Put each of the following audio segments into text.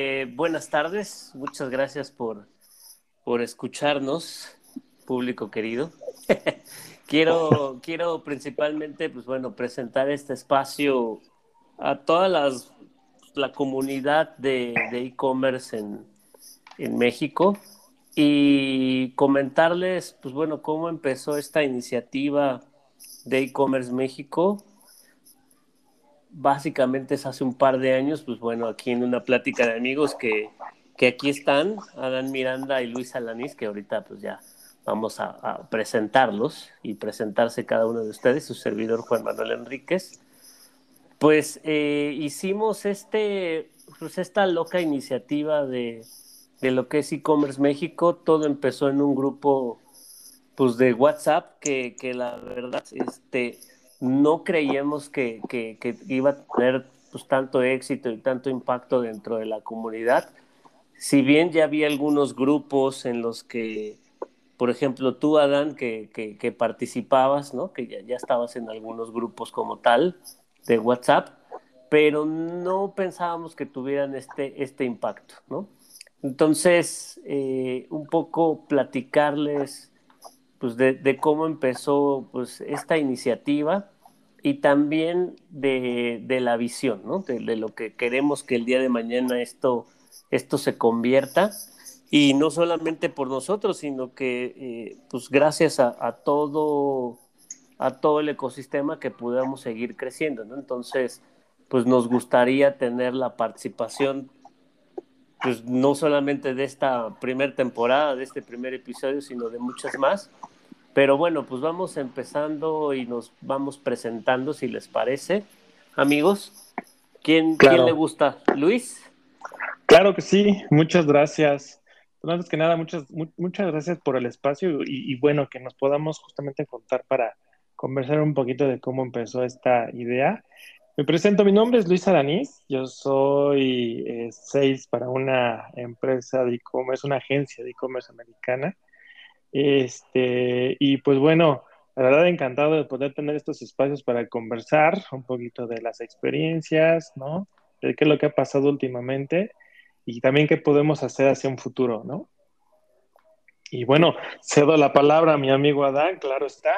Eh, buenas tardes, muchas gracias por, por escucharnos, público querido. quiero, quiero principalmente, pues bueno, presentar este espacio a toda las, la comunidad de e-commerce en, en México y comentarles, pues bueno, cómo empezó esta iniciativa de e-commerce México básicamente es hace un par de años, pues bueno, aquí en una plática de amigos que, que aquí están, Adán Miranda y Luis Alanís, que ahorita pues ya vamos a, presentarlos y presentarse cada uno de ustedes, su servidor Juan Manuel Enríquez. Pues eh, hicimos este, pues esta loca iniciativa de, de lo que es e-commerce México. Todo empezó en un grupo pues de WhatsApp que, que la verdad este, no creíamos que, iba a tener pues, tanto éxito y tanto impacto dentro de la comunidad. Si bien ya había algunos grupos en los que, por ejemplo, tú, Adán, que, participabas, ¿no? que ya, ya, estabas en algunos grupos como tal de WhatsApp, pero no pensábamos que tuvieran este, este impacto. ¿no? Entonces, eh, un poco platicarles pues de, cómo empezó pues, esta iniciativa y también de, la visión, ¿no? De, lo que queremos que el día de mañana esto, esto se convierta. Y no solamente por nosotros, sino que eh, pues gracias a, todo, a todo el ecosistema que podamos seguir creciendo, ¿no? Entonces, pues nos gustaría tener la participación pues no solamente de esta primera temporada, de este primer episodio, sino de muchas más. Pero bueno, pues vamos empezando y nos vamos presentando, si les parece. Amigos, ¿quién, ¿quién le gusta? ¿Luis? Claro que sí, muchas gracias. Pues antes que nada, muchas, muchas gracias por el espacio y, bueno, que nos podamos justamente contar para conversar un poquito de cómo empezó esta idea. Me presento, mi nombre es Luis Aranís, yo soy eh, para una empresa de e-commerce, una agencia de e-commerce americana. Este, y pues bueno, la verdad encantado de poder tener estos espacios para conversar un poquito de las experiencias, ¿no? De qué es lo que ha pasado últimamente y también qué podemos hacer hacia un futuro, ¿no? Y bueno, cedo la palabra a mi amigo Adán, claro está.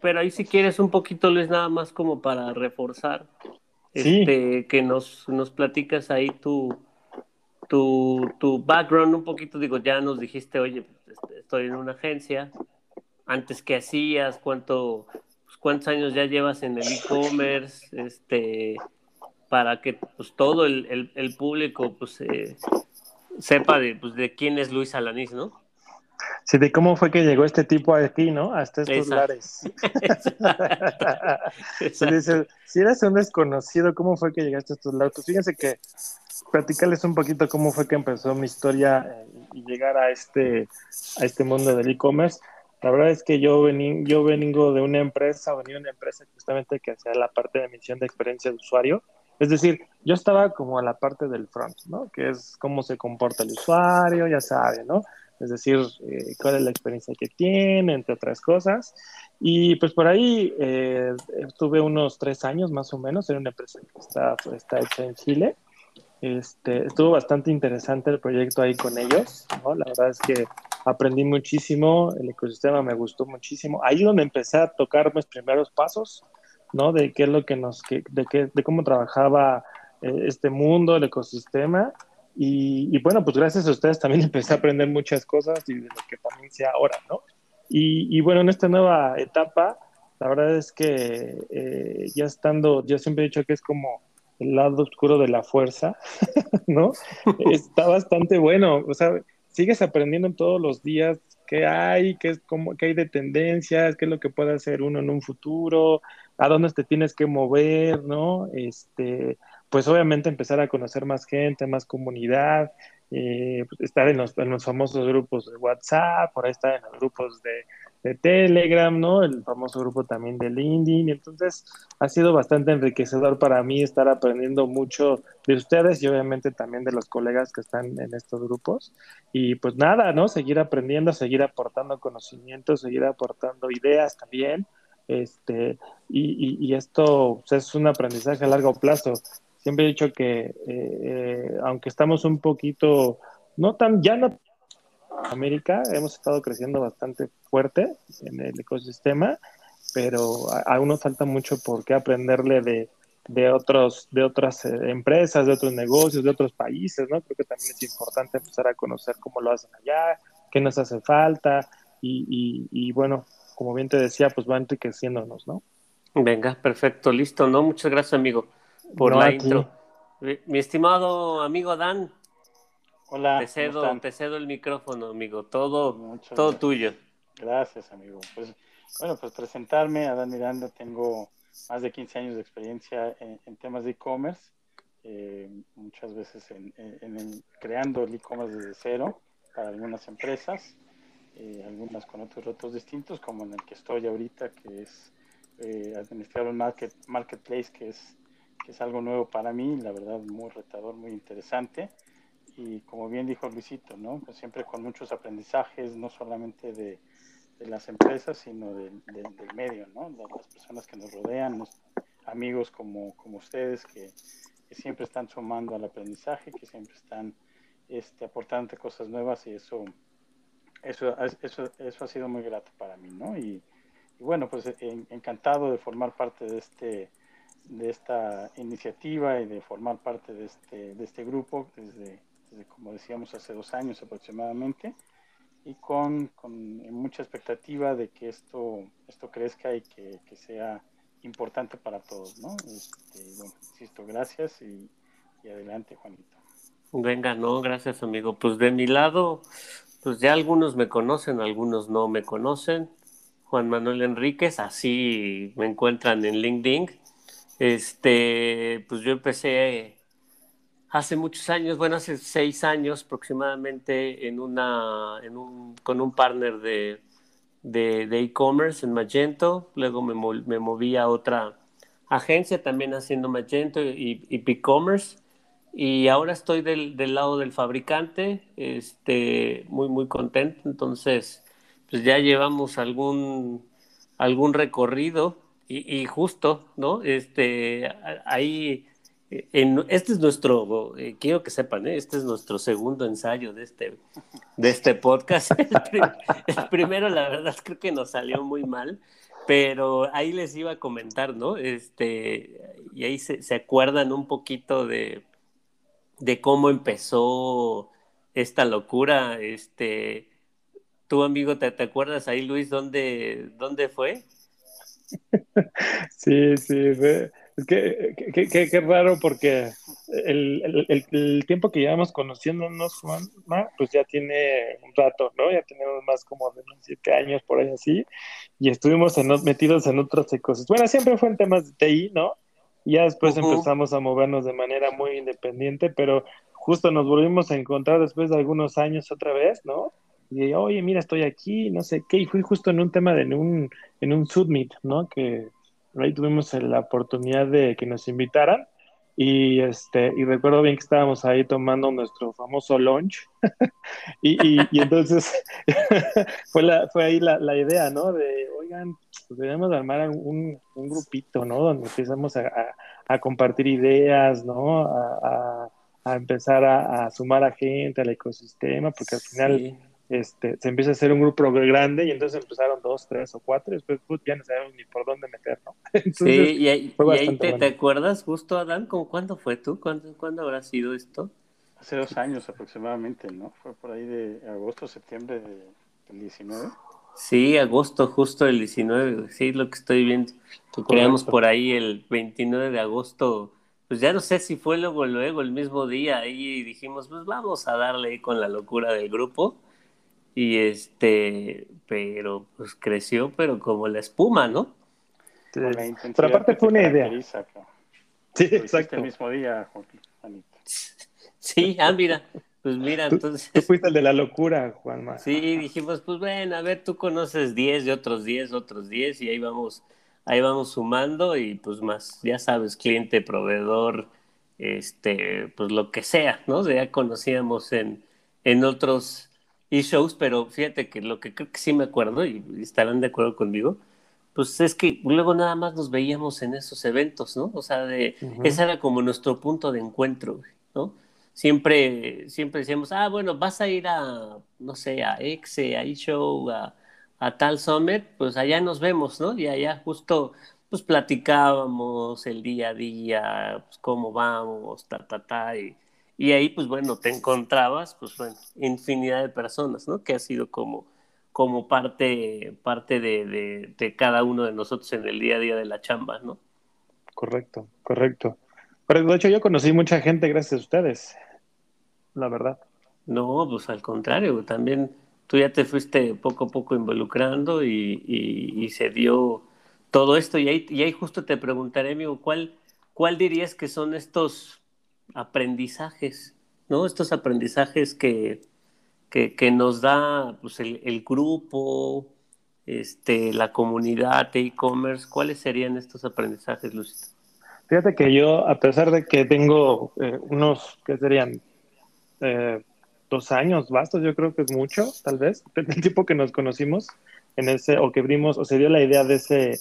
Pero ahí si quieres un poquito, Luis, nada más como para reforzar, este, que nos, nos platicas ahí tu, tu, tu background un poquito, digo, ya nos dijiste, oye, pues, este, estoy en una agencia, antes qué hacías, cuánto, pues, cuántos años ya llevas en el e-commerce, este, para que pues todo el, el, público pues eh, sepa de, pues, de quién es Luis Alanís, ¿no? Sí, de cómo fue que llegó este tipo aquí, ¿no? Hasta estos lares. si eres un desconocido, ¿cómo fue que llegaste a estos lares? Pues fíjense que platicarles un poquito cómo fue que empezó mi historia eh, y llegar a este, a este mundo del e-commerce. La verdad es que yo, vení, yo vengo de una empresa, venía de una empresa justamente que hacía la parte de emisión de experiencia de usuario. Es decir, yo estaba como a la parte del front, ¿no? Que es cómo se comporta el usuario, ya sabe, ¿no? Es decir, eh, cuál es la experiencia que tiene, entre otras cosas. Y pues por ahí eh, estuve unos tres años más o menos en una empresa que está, está hecha en Chile. Este, estuvo bastante interesante el proyecto ahí con ellos. La verdad es que aprendí muchísimo, el ecosistema me gustó muchísimo. Ahí donde empecé a tocar mis primeros pasos, ¿no? De qué es lo que nos, de, qué, de cómo trabajaba eh, este mundo, el ecosistema. Y, bueno, pues gracias a ustedes también empecé a aprender muchas cosas y de lo que también sé ahora, ¿no? Y, bueno, en esta nueva etapa, la verdad es que eh, ya estando, yo siempre he dicho que es como el lado oscuro de la fuerza, ¿no? Está bastante bueno, o sea, sigues aprendiendo todos los días qué hay, qué, es, cómo, qué hay de tendencias, qué es lo que puede hacer uno en un futuro, a dónde te tienes que mover, ¿no? Este, pues obviamente empezar a conocer más gente, más comunidad, eh, pues, estar en los, famosos grupos de WhatsApp, por ahí estar en los grupos de, Telegram, ¿no? El famoso grupo también de LinkedIn. Entonces, ha sido bastante enriquecedor para mí estar aprendiendo mucho de ustedes y obviamente también de los colegas que están en estos grupos. Y pues nada, ¿no? Seguir aprendiendo, seguir aportando conocimientos, seguir aportando ideas también. Este, y, y, esto pues, es un aprendizaje a largo plazo siempre he dicho que eh, aunque estamos un poquito, no tan, ya no América, hemos estado creciendo bastante fuerte en el ecosistema, pero aún nos falta mucho por qué aprenderle de, de, otros, de otras eh, empresas, de otros negocios, de otros países, ¿no? Creo que también es importante empezar a conocer cómo lo hacen allá, qué nos hace falta y, y, bueno, como bien te decía, pues va enriqueciéndonos, ¿no? Venga, perfecto, listo, ¿no? Muchas gracias, amigo, por la intro. Mi estimado amigo Dan. Hola. Te cedo, te cedo el micrófono, amigo. Todo, todo tuyo. Gracias, amigo. Pues, bueno, pues presentarme, a Dan Miranda, tengo más de 15 años de experiencia en, temas de e-commerce, eh, muchas veces en, creando el e-commerce desde cero para algunas empresas, eh, algunas con otros retos distintos, como en el que estoy ahorita, que es eh, administrar un market, marketplace, que es, que es algo nuevo para mí, la verdad muy retador, muy interesante. Y como bien dijo Luisito, ¿no? Pues siempre con muchos aprendizajes, no solamente de, de las empresas, sino del medio, ¿no? De las personas que nos rodean, amigos como, como ustedes que, que, siempre están sumando al aprendizaje, que siempre están este, aportando cosas nuevas y eso, eso, eso, eso ha sido muy grato para mí, ¿no? Y, y bueno, pues encantado de formar parte de este de esta iniciativa y de formar parte de este, de este grupo desde, como decíamos, hace dos años aproximadamente y con, con, mucha expectativa de que esto, esto crezca y que, que sea importante para todos, ¿no? Este, bueno, insisto, gracias y, y, adelante, Juanito. Venga, no, gracias, amigo. Pues de mi lado, pues ya algunos me conocen, algunos no me conocen. Juan Manuel Enríquez, así me encuentran en LinkedIn. Este, pues yo empecé hace muchos años, bueno, hace seis años aproximadamente, en una, en un, con un partner de e-commerce en Magento, luego me, me, moví a otra agencia también haciendo Magento y, y e-commerce y ahora estoy del, del, lado del fabricante, este, muy muy contento, entonces pues ya llevamos algún algún recorrido y, justo, ¿no? Este, ahí este es nuestro, eh, quiero que sepan, ¿eh? este es nuestro segundo ensayo de este, de este podcast. El, primero, la verdad, creo que nos salió muy mal, pero ahí les iba a comentar, ¿no? Este, y ahí se, se acuerdan un poquito de, de cómo empezó esta locura. Este, tú, amigo, ¿te, te acuerdas ahí, Luis, dónde, dónde fue? Sí, sí, fue es que, qué raro porque el, el, el, tiempo que llevamos conociéndonos, Juan, pues ya tiene un rato, ¿no? Ya tenemos más como de siete años por ahí así, y estuvimos metidos en otros ecosistemas. Bueno, siempre fue en temas de TI, ¿no? Y ya después empezamos a movernos de manera muy independiente, pero justo nos volvimos a encontrar después de algunos años otra vez, ¿no? Y oye, mira, estoy aquí, no sé qué, y fui justo en un tema en un, en un Submit, ¿no? Que ahí tuvimos la oportunidad de que nos invitaran. Y este y recuerdo bien que estábamos ahí tomando nuestro famoso lunch. Y, entonces fue la, fue ahí la, idea no de oigan pues debemos armar un, un, grupito no donde empezamos a, a, compartir ideas no a, a empezar a, sumar a gente al ecosistema porque al final este, se empieza a hacer un grupo grande y entonces empezaron dos, tres o cuatro, y después pues, ya no sabemos ni por dónde meter, ¿no? sí, y ahí, te, acuerdas justo, Adán, ¿con cuándo fue tú? ¿Cuándo, ¿Cuándo habrá sido esto? Hace dos años aproximadamente, ¿no? Fue por ahí de agosto, septiembre del 19. Sí, agosto, justo el 19, sí, lo que estoy viendo. Creamos por ahí el 29 de agosto, pues ya no sé si fue luego, luego, el mismo día, ahí dijimos, pues vamos a darle con la locura del grupo y este, pero pues creció, pero como la espuma, ¿no? pero aparte fue una idea. Sí, exacto. El mismo día, Sí, ah, mira, pues mira, entonces. Tú fuiste el de la locura, Juanma. Sí, dijimos, pues bueno, a ver, tú conoces 10 de otros 10, otros 10, y ahí vamos, ahí vamos sumando, y pues más, ya sabes, cliente, proveedor, este, pues lo que sea, ¿no? Ya conocíamos en, en otros y shows, pero fíjate que lo que creo que sí me acuerdo, y estarán de acuerdo conmigo, pues es que luego nada más nos veíamos en esos eventos, ¿no? O sea, de, ese era como nuestro punto de encuentro, ¿no? Siempre, siempre decíamos, ah, bueno, vas a ir a, no sé, a Exe, a eShow, a, a tal Summit, pues allá nos vemos, ¿no? Y allá justo, pues platicábamos el día a día, pues cómo vamos, ta, ta, ta, y, y ahí, pues bueno, te encontrabas, pues bueno, infinidad de personas, ¿no? Que ha sido como como parte, parte de, de, cada uno de nosotros en el día a día de la chamba, ¿no? Correcto, correcto. Pero de hecho yo conocí mucha gente gracias a ustedes, la verdad. No, pues al contrario, también tú ya te fuiste poco a poco involucrando y, y, se dio todo esto y ahí, y ahí justo te preguntaré, amigo, ¿cuál, ¿cuál dirías que son estos aprendizajes, ¿no? Estos aprendizajes que, que, nos da pues, el, grupo, este, la comunidad de e-commerce? ¿Cuáles serían estos aprendizajes, Lucita? Fíjate que yo, a pesar de que tengo eh, unos, ¿qué serían? Eh, dos años bastos, yo creo que es mucho, tal vez, el tiempo que nos conocimos en ese, o que vimos, o se dio la idea de ese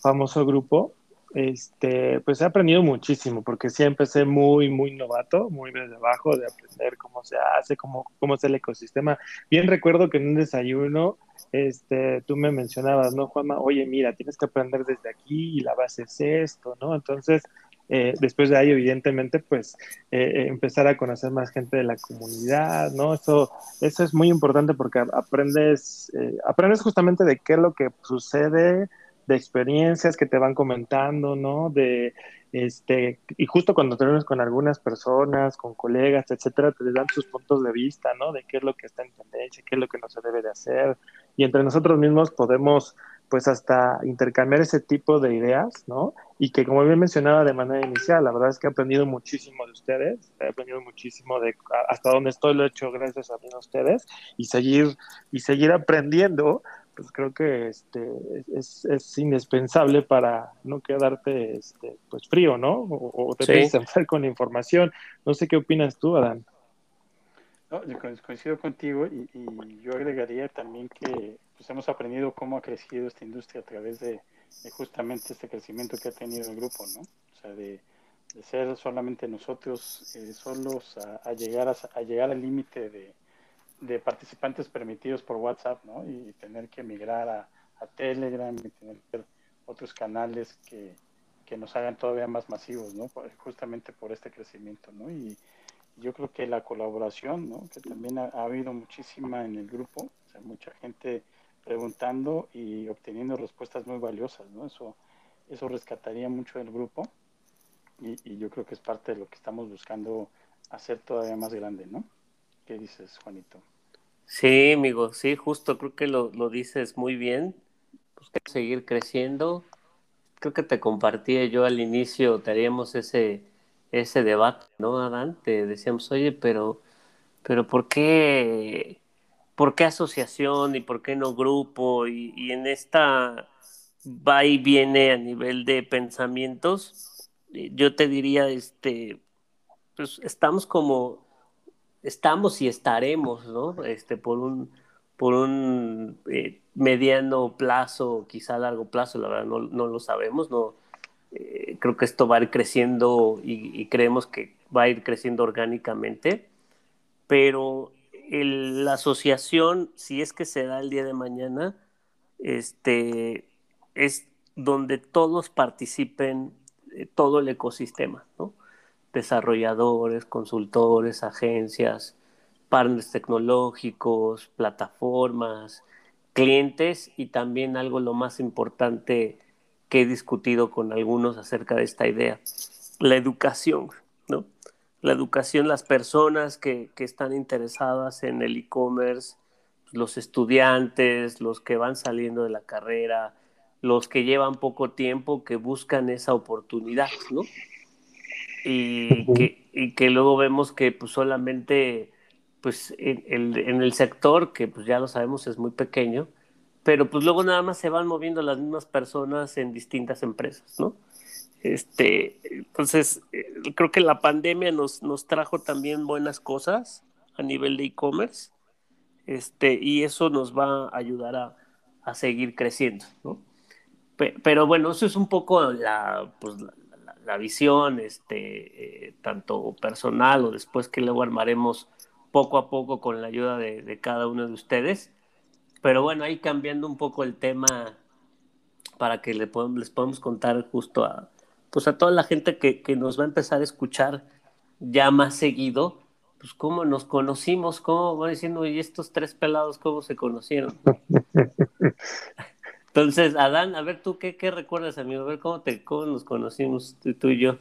famoso grupo, este, pues he aprendido muchísimo, porque sí empecé muy, muy novato, muy desde abajo, de aprender cómo se hace, cómo, cómo es el ecosistema. Bien recuerdo que en un desayuno, este, tú me mencionabas, ¿no, Juanma? Oye, mira, tienes que aprender desde aquí y la base es esto, ¿no? Entonces, eh, después de ahí, evidentemente, pues eh, eh, empezar a conocer más gente de la comunidad, ¿no? Eso, eso es muy importante porque aprendes, aprendes justamente de qué es lo que sucede, de experiencias que te van comentando, ¿no? De, este, y justo cuando te con algunas personas, con colegas, etcétera, te dan sus puntos de vista, ¿no? De qué es lo que está en tendencia, qué es lo que no se debe de hacer. Y entre nosotros mismos podemos, pues, hasta intercambiar ese tipo de ideas, ¿no? Y que, como bien mencionaba de manera inicial, la verdad es que he aprendido muchísimo de ustedes, he aprendido muchísimo de hasta dónde estoy, lo he hecho gracias a ustedes, y seguir, y seguir aprendiendo pues creo que este, es, es, indispensable para no quedarte este, pues frío, ¿no? O, te sí. hacer con información. No sé qué opinas tú, Adán. No, yo coincido contigo y, yo agregaría también que pues, hemos aprendido cómo ha crecido esta industria a través de, justamente este crecimiento que ha tenido el grupo, ¿no? O sea, de, ser solamente nosotros eh, solos a, llegar a llegar al límite de de participantes permitidos por WhatsApp, ¿no? Y tener que migrar a, Telegram y tener que otros canales que, nos hagan todavía más masivos, ¿no? Justamente por este crecimiento, ¿no? Y yo creo que la colaboración, ¿no? Que también ha, habido muchísima en el grupo, o sea, mucha gente preguntando y obteniendo respuestas muy valiosas, ¿no? Eso, eso rescataría mucho del grupo y yo creo que es parte de lo que estamos buscando hacer todavía más grande, ¿no? ¿Qué dices, Juanito? Sí, amigo, sí, justo creo que lo, lo dices muy bien. Pues que seguir creciendo. Creo que te compartía yo al inicio, teníamos ese, ese debate, ¿no, Adán? Decíamos, oye, pero, pero ¿por qué, por qué asociación y por qué no grupo? Y, y en esta va y viene a nivel de pensamientos, yo te diría, este, pues estamos como estamos y estaremos, ¿no? Este, por un, por un eh, mediano plazo, quizá largo plazo, la verdad no, no lo sabemos, no, eh, creo que esto va a ir creciendo y, creemos que va a ir creciendo orgánicamente, pero la asociación, si es que se da el día de mañana, este, es donde todos participen, eh, todo el ecosistema, ¿no? Desarrolladores, consultores, agencias, partners tecnológicos, plataformas, clientes y también algo lo más importante que he discutido con algunos acerca de esta idea, la educación, ¿no? La educación, las personas que, que están interesadas en el e-commerce, los estudiantes, los que van saliendo de la carrera, los que llevan poco tiempo, que buscan esa oportunidad, ¿no? Y, que, y que luego vemos que pues solamente pues en, en, el sector, que pues ya lo sabemos es muy pequeño, pero pues luego nada más se van moviendo las mismas personas en distintas empresas, ¿no? Este, entonces, eh, creo que la pandemia nos, nos trajo también buenas cosas a nivel de e-commerce, este, y eso nos va a ayudar a, a seguir creciendo, ¿no? pero bueno, eso es un poco la, pues, la, visión, este, eh, tanto personal o después que luego armaremos poco a poco con la ayuda de, cada uno de ustedes. Pero bueno, ahí cambiando un poco el tema para que le les podamos contar justo a, pues a toda la gente que, que nos va a empezar a escuchar ya más seguido, pues cómo nos conocimos, cómo va diciendo, y estos tres pelados, cómo se conocieron. Entonces, Adán, a ver tú, ¿qué, qué recuerdas, amigo? A ver cómo, te, cómo nos conocimos tú, y yo.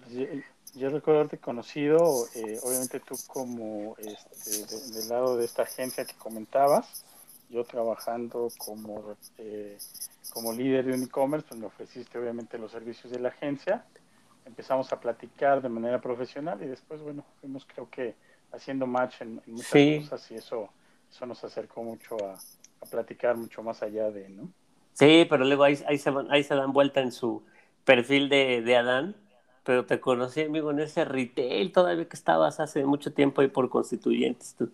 yo. recuerdo haberte conocido, eh, obviamente tú como este, del lado de esta agencia que comentabas, yo trabajando como, eh, como líder de un e-commerce, pues me ofreciste obviamente los servicios de la agencia, empezamos a platicar de manera profesional y después, bueno, fuimos creo que haciendo match en, muchas cosas y eso, eso nos acercó mucho a, a platicar mucho más allá de, ¿no? Sí, pero luego ahí, ahí, se, ahí se dan vuelta en su perfil de, de Adán. Pero te conocí, amigo, en ese retail todavía que estabas hace mucho tiempo ahí por constituyentes tú.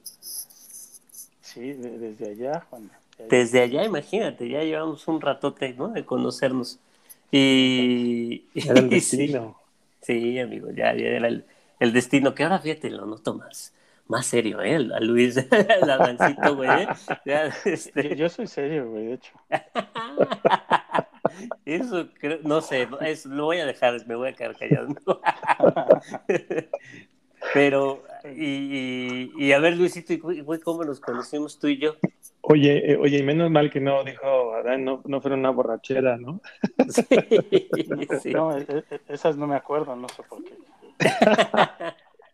Sí, desde allá, Juan. Desde allá, imagínate, ya llevamos un ratote, ¿no? De conocernos. Y. Era el destino. Sí, amigo, ya, era el, el, destino, que ahora fíjate, lo noto más más serio, ¿eh? A Luis, el Adancito, güey. ¿eh? Este... Yo, soy serio, güey, de hecho. Eso, creo, no sé, es, lo voy a dejar, me voy a quedar callado. Pero, y, y, a ver, Luisito, güey, ¿cómo nos conocimos tú y yo? Oye, eh, oye, y menos mal que no dijo Adán, no, no fuera una borrachera, ¿no? Sí, sí. No, e, e, esas no me acuerdo, no sé por qué.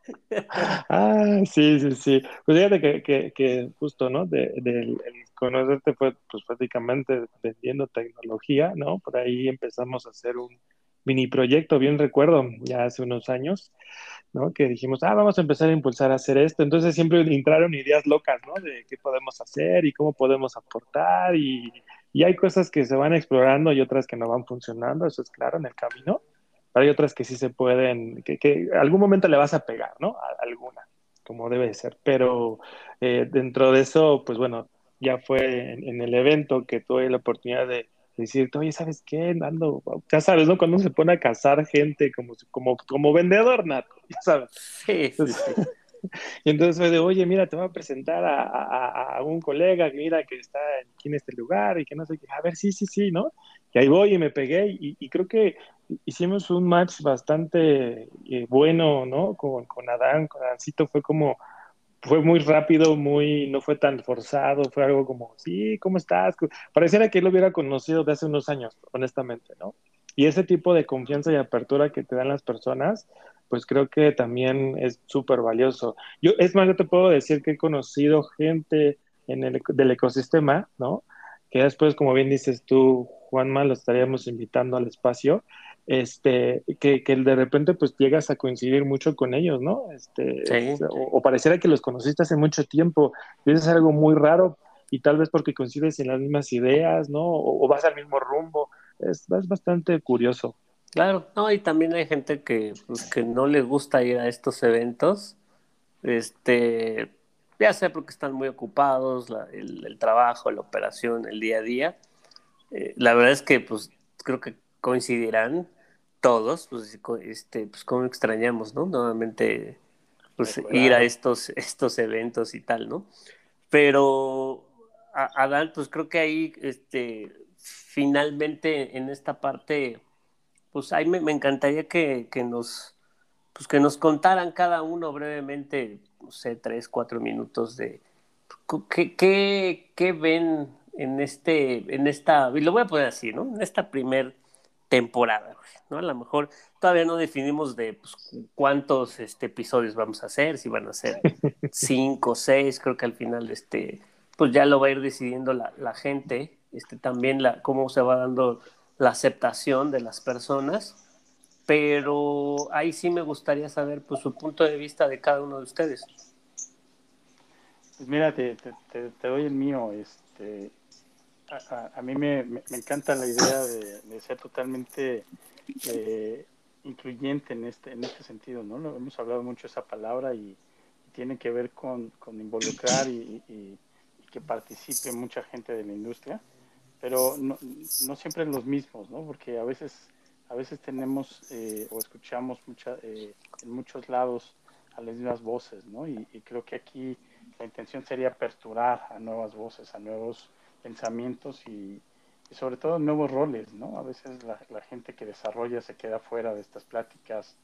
ah, sí, sí, sí. Pues fíjate que, que, que justo, ¿no? De, el conocerte fue pues prácticamente vendiendo tecnología, ¿no? Por ahí empezamos a hacer un mini proyecto, bien recuerdo, ya hace unos años, ¿no? Que dijimos, ah, vamos a empezar a impulsar a hacer esto. Entonces siempre entraron ideas locas, ¿no? De qué podemos hacer y cómo podemos aportar y, y hay cosas que se van explorando y otras que no van funcionando, eso es claro en el camino hay otras que sí se pueden, que, que algún momento le vas a pegar, ¿no? A alguna, como debe ser. Pero eh, dentro de eso, pues bueno, ya fue en, el evento que tuve la oportunidad de decir, oye, ¿sabes qué? Ando, ya sabes, ¿no? Cuando se pone a cazar gente como, como, como vendedor, nato, ya sabes. Sí, sí, Y entonces fue de, oye, mira, te voy a presentar a, a, un colega, mira, que está aquí en este lugar y que no sé qué. A ver, sí, sí, sí, ¿no? Y ahí voy y me pegué y, y creo que hicimos un match bastante eh, bueno, ¿no? Con, con Adán, con Adancito fue como, fue muy rápido, muy, no fue tan forzado, fue algo como, sí, ¿cómo estás? Pareciera que él lo hubiera conocido de hace unos años, honestamente, ¿no? Y ese tipo de confianza y apertura que te dan las personas, pues creo que también es súper valioso. Yo, es más, yo te puedo decir que he conocido gente en el, del ecosistema, ¿no? Que después, como bien dices tú, Juanma, lo estaríamos invitando al espacio, este, que, que, de repente pues llegas a coincidir mucho con ellos, ¿no? Este, o, pareciera que los conociste hace mucho tiempo, y eso es algo muy raro, y tal vez porque coincides en las mismas ideas, ¿no? O, vas al mismo rumbo, es, es, bastante curioso. Claro, no, y también hay gente que, pues, que no le gusta ir a estos eventos, este, ya sea porque están muy ocupados, el, trabajo, la operación, el día a día. Eh, la verdad es que, pues, creo que coincidirán todos, pues, este, pues cómo extrañamos, ¿no? Nuevamente, pues ir a estos, estos eventos y tal, ¿no? Pero, Adán, pues creo que ahí, este, finalmente en esta parte, pues ahí me, encantaría que, que, nos, pues que nos contaran cada uno brevemente, no sé, tres, cuatro minutos de qué, qué, qué ven en este, en esta, y lo voy a poner así, ¿no? En esta primer temporada, ¿no? A lo mejor todavía no definimos de pues, cuántos este, episodios vamos a hacer, si van a ser cinco, seis, creo que al final este, pues ya lo va a ir decidiendo la, la gente, este, también la, cómo se va dando la aceptación de las personas, pero ahí sí me gustaría saber pues, su punto de vista de cada uno de ustedes. Pues mira, te, te, te doy el mío, este, a, mí me, encanta la idea de, ser totalmente eh, incluyente en este, en este sentido, ¿no? hemos hablado mucho esa palabra y, tiene que ver con, involucrar y, que participe mucha gente de la industria. pero no, no siempre los mismos, ¿no? Porque a veces, a veces tenemos eh, o escuchamos mucha, eh, en muchos lados a las mismas voces, ¿no? Y, creo que aquí la intención sería aperturar a nuevas voces, a nuevos pensamientos y, sobre todo nuevos roles, ¿no? A veces la, gente que desarrolla se queda fuera de estas pláticas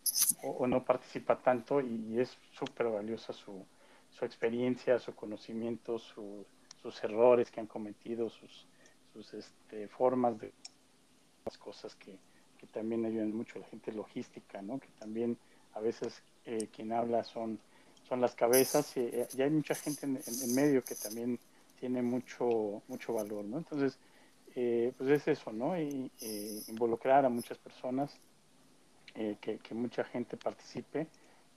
o, no participa tanto y, es súper valiosa su, su, experiencia, su conocimiento, sus errores que han cometido, sus, sus este, formas de las cosas que, que también ayudan mucho, la gente logística, ¿no? Que también a veces eh, quien habla son, son las cabezas y, eh, hay mucha gente en, medio que también tiene mucho, mucho valor, ¿no? Entonces, eh, pues es eso, ¿no? Y, involucrar a muchas personas, que, que, mucha gente participe,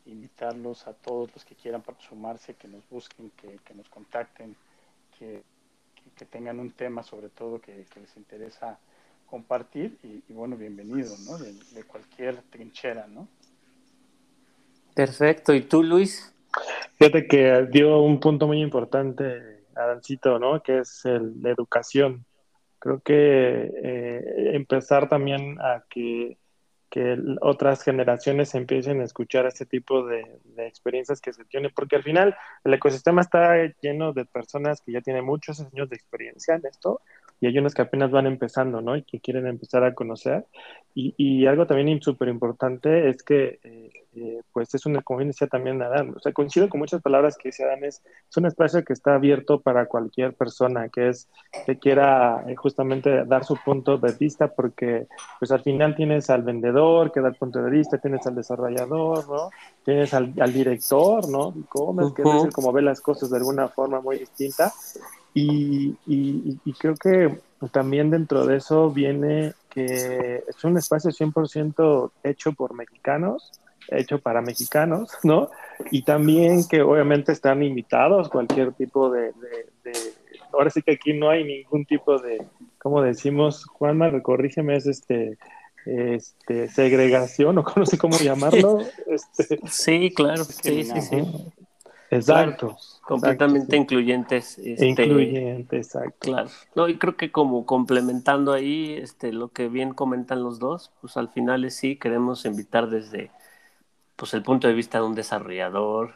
invitarlos a todos los que quieran sumarse, que nos busquen, que, que nos contacten, que, que, tengan un tema sobre todo que, les interesa compartir y, bueno, bienvenido, ¿no? De, de cualquier trinchera, ¿no? Perfecto. ¿Y tú, Luis? Fíjate que dio un punto muy importante, Adancito, ¿no? Que es el, la educación. Creo que eh, empezar también a que, que, otras generaciones empiecen a escuchar este tipo de, de, experiencias que se tienen, porque al final el ecosistema está lleno de personas que ya tienen muchos años de experiencia en esto, y hay unos que apenas van empezando, ¿no? Y que quieren empezar a conocer. Y, y algo también súper importante es que, eh, eh, pues, es una, como decía también Adán, o sea, coincido con muchas palabras que dice Adán, es, es un espacio que está abierto para cualquier persona que es, que quiera eh, justamente dar su punto de vista, porque, pues, al final tienes al vendedor que da el punto de vista, tienes al desarrollador, ¿no? Tienes al, al director, ¿no? ¿Cómo? que es como ve las cosas de alguna forma muy distinta. Y, y, creo que también dentro de eso viene que es un espacio 100% hecho por mexicanos, hecho para mexicanos, ¿no? Y también que obviamente están invitados cualquier tipo de, ahora sí que aquí no hay ningún tipo de, como decimos, Juanma, corrígeme, es este, este, segregación o no sé cómo llamarlo. Este, sí, claro, sí, sí, sí. Exacto. completamente incluyentes. Este, Incluyente, exacto. Claro. No, y creo que como complementando ahí este, lo que bien comentan los dos, pues al final es sí, queremos invitar desde pues el punto de vista de un desarrollador,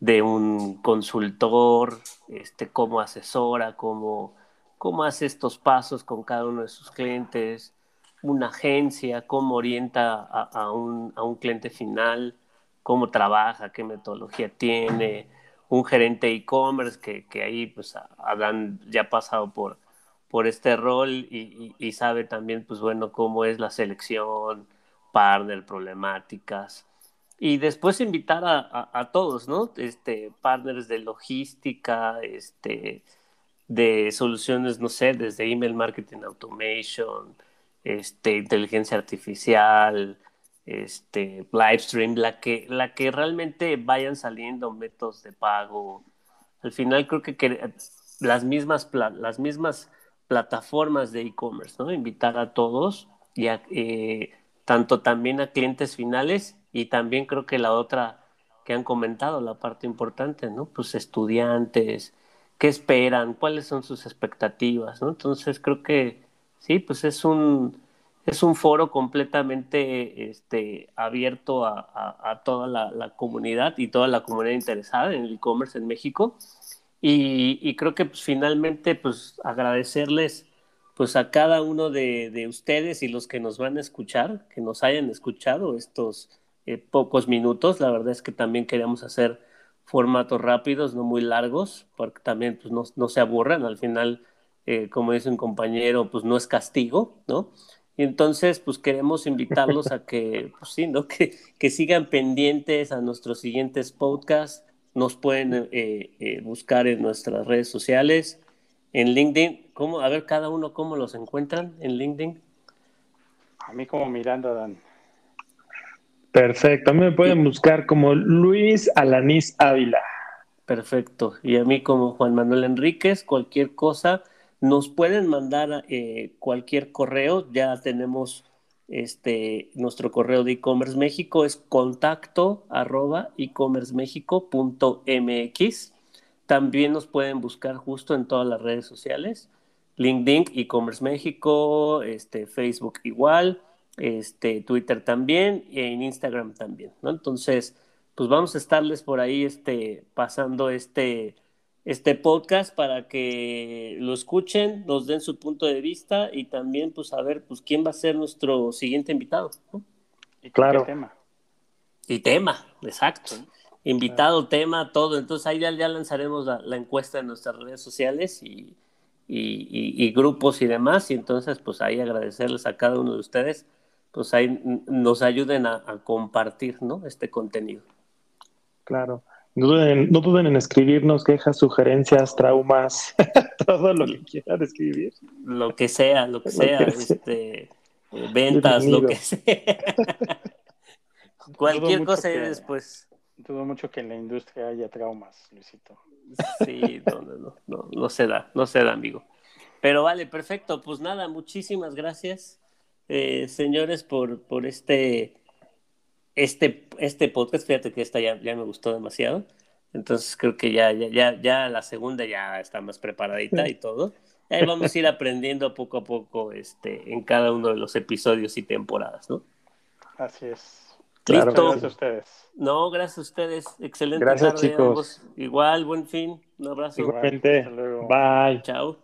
de un consultor, este, cómo asesora, cómo, cómo hace estos pasos con cada uno de sus clientes, una agencia, cómo orienta a, a, un, a un cliente final cómo trabaja, qué metodología tiene, un gerente e-commerce que, que, ahí pues Adán ya ha pasado por, por este rol y, sabe también pues bueno cómo es la selección, partner, problemáticas. Y después invitar a, a, todos, ¿no? Este, partners de logística, este, de soluciones, no sé, desde email marketing automation, este, inteligencia artificial, este, Livestream, la que, la que realmente vayan saliendo métodos de pago. Al final creo que, las, mismas las mismas plataformas de e-commerce, ¿no? Invitar a todos y eh, tanto también a clientes finales y también creo que la otra que han comentado, la parte importante, ¿no? Pues estudiantes, qué esperan, cuáles son sus expectativas, ¿no? Entonces creo que sí, pues es un es un foro completamente este, abierto a, toda la, comunidad y toda la comunidad interesada en el e-commerce en México. Y, creo que pues, finalmente pues, agradecerles pues, a cada uno de, ustedes y los que nos van a escuchar, que nos hayan escuchado estos eh, pocos minutos. La verdad es que también queríamos hacer formatos rápidos, no muy largos, porque también pues, no, no se aburran. Al final, eh, como dice un compañero, pues no es castigo, ¿no? Y entonces, pues queremos invitarlos a que, pues sí, ¿no? Que, que sigan pendientes a nuestros siguientes podcasts. Nos pueden eh, eh, buscar en nuestras redes sociales, en LinkedIn. ¿Cómo? A ver, cada uno, ¿cómo los encuentran en LinkedIn? A mí como Miranda Dan. Perfecto. A mí me pueden buscar como Luis Alanís Ávila. Perfecto. Y a mí como Juan Manuel Enríquez, cualquier cosa nos pueden mandar eh, cualquier correo, ya tenemos este, nuestro correo de e-commerce México, es contacto e-commercemexico.mx. También nos pueden buscar justo en todas las redes sociales. LinkedIn, e-commerce México, este, Facebook igual, este, Twitter también, y en Instagram también, ¿no? Entonces, pues vamos a estarles por ahí este, pasando este, este podcast para que lo escuchen, nos den su punto de vista y también pues a ver pues quién va a ser nuestro siguiente invitado. Y claro. tema. Y tema, exacto. Invitado, tema, todo. Entonces ahí ya, lanzaremos la, encuesta en nuestras redes sociales y, y, grupos y demás. Y entonces pues ahí agradecerles a cada uno de ustedes, pues ahí nos ayuden a, a compartir ¿no? este contenido. Claro. No duden, en escribirnos quejas, sugerencias, traumas, todo lo que quieran escribir. Lo que sea, lo que sea, este, eh, ventas, lo que sea. Cualquier cosa y después. Dudo mucho que en la industria haya traumas, Luisito. Sí, no, no, no, no, se da, no se da, amigo. Pero vale, perfecto. Pues nada, muchísimas gracias, eh, señores, por, por este este, este podcast, fíjate que esta ya, ya me gustó demasiado. Entonces creo que ya, ya, ya, ya la segunda ya está más preparadita y todo. Ahí vamos a ir aprendiendo poco a poco este, en cada uno de los episodios y temporadas, ¿no? Así es. Claro, Gracias a ustedes. No, gracias a ustedes. Excelente. Gracias, chicos. Igual, buen fin. Un abrazo. Igualmente. Bye. Chao.